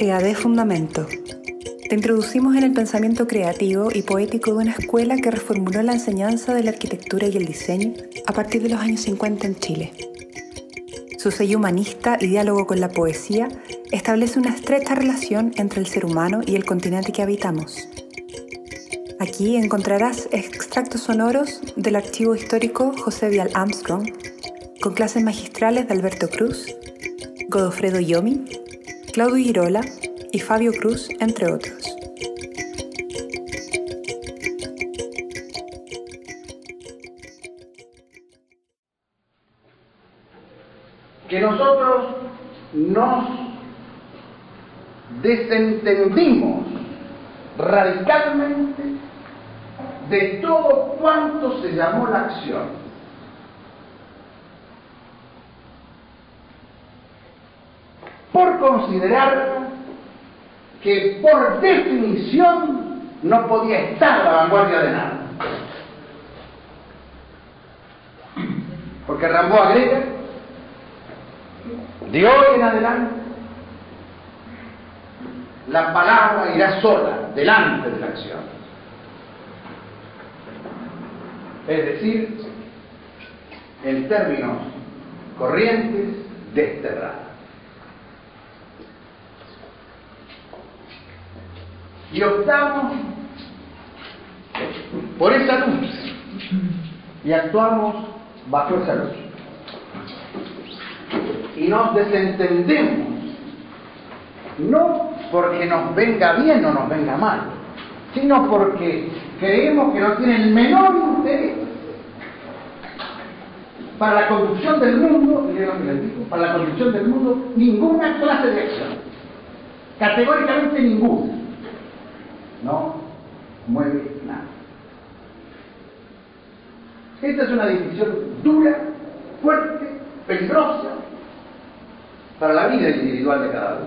EAD Fundamento. Te introducimos en el pensamiento creativo y poético de una escuela que reformuló la enseñanza de la arquitectura y el diseño a partir de los años 50 en Chile. Su sello humanista y diálogo con la poesía establece una estrecha relación entre el ser humano y el continente que habitamos. Aquí encontrarás extractos sonoros del archivo histórico José Vial Armstrong, con clases magistrales de Alberto Cruz, Godofredo Yomi, Claudio Girola y Fabio Cruz, entre otros. Que nosotros nos desentendimos radicalmente de todo cuanto se llamó la acción. Por considerar que por definición no podía estar la vanguardia de nada. Porque Rambo agrega, de hoy en adelante, la palabra irá sola, delante de la acción. Es decir, en términos corrientes, desterrada. Y optamos por esa luz y actuamos bajo esa luz. Y nos desentendemos, no porque nos venga bien o nos venga mal, sino porque creemos que no tiene el menor interés para la conducción del mundo, para la conducción del mundo, ninguna clase de acción. Categóricamente ninguna no mueve nada. Esta es una decisión dura, fuerte, peligrosa para la vida individual de cada uno,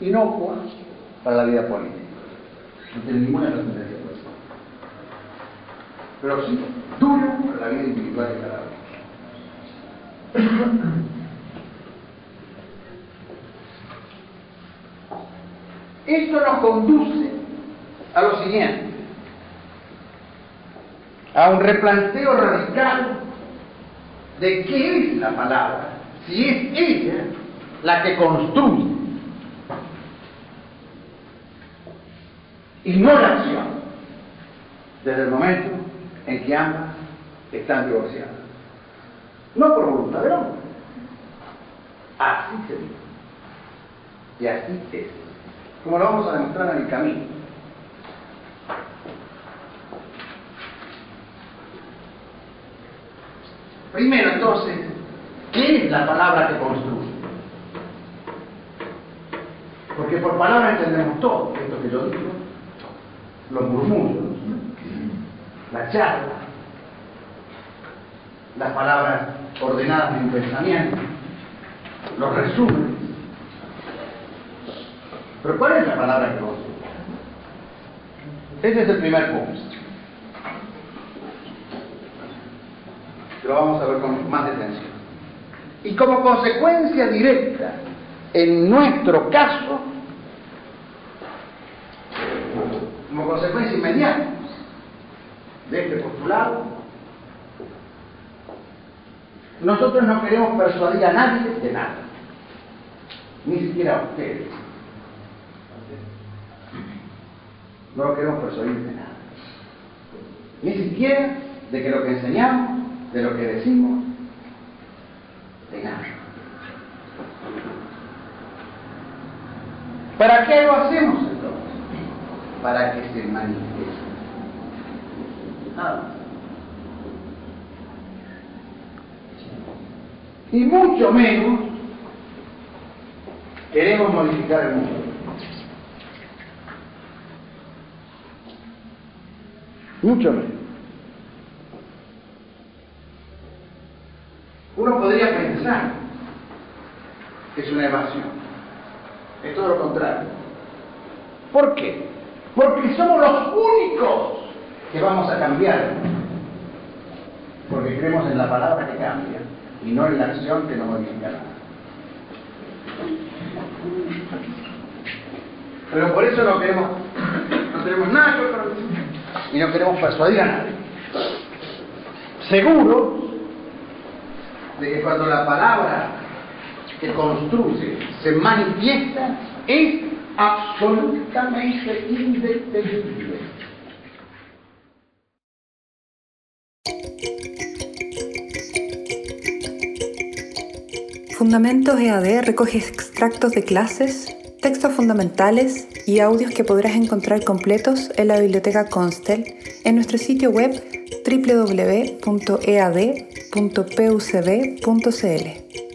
inocua para la vida política. No tiene ninguna trascendencia política. Pero sí, dura para la vida individual de cada uno. Esto nos conduce a lo siguiente, a un replanteo radical de qué es la palabra, si es ella la que construye y no la acción, desde el momento en que ambas están divorciadas. No por voluntad del hombre. Así se dice. Y así es. Como lo vamos a demostrar en el camino. Primero, entonces, ¿qué es la palabra que construye? Porque por palabra entendemos todo, esto que yo digo, los murmullos, la charla, las palabras ordenadas en pensamiento, los resúmenes. Pero ¿cuál es la palabra que construye? Ese es el primer punto. Lo vamos a ver con más detención. Y como consecuencia directa, en nuestro caso, como consecuencia inmediata de este postulado, nosotros no queremos persuadir a nadie de nada, ni siquiera a ustedes. No lo queremos persuadir de nada. Ni siquiera de que lo que enseñamos de lo que decimos, de nada. ¿Para qué lo hacemos entonces? Para que se manifieste. Nada. Y mucho menos queremos modificar el mundo. Mucho menos. Uno podría pensar que es una evasión. Es todo lo contrario. ¿Por qué? Porque somos los únicos que vamos a cambiar. Porque creemos en la palabra que cambia y no en la acción que no modifica nada. Pero por eso no queremos, no tenemos nada que ver y no queremos persuadir a nadie. Seguro de que cuando la palabra que construye se manifiesta es absolutamente indetenible. Fundamentos EAD recoge extractos de clases, textos fundamentales y audios que podrás encontrar completos en la biblioteca Constel en nuestro sitio web www.ead.pucb.cl.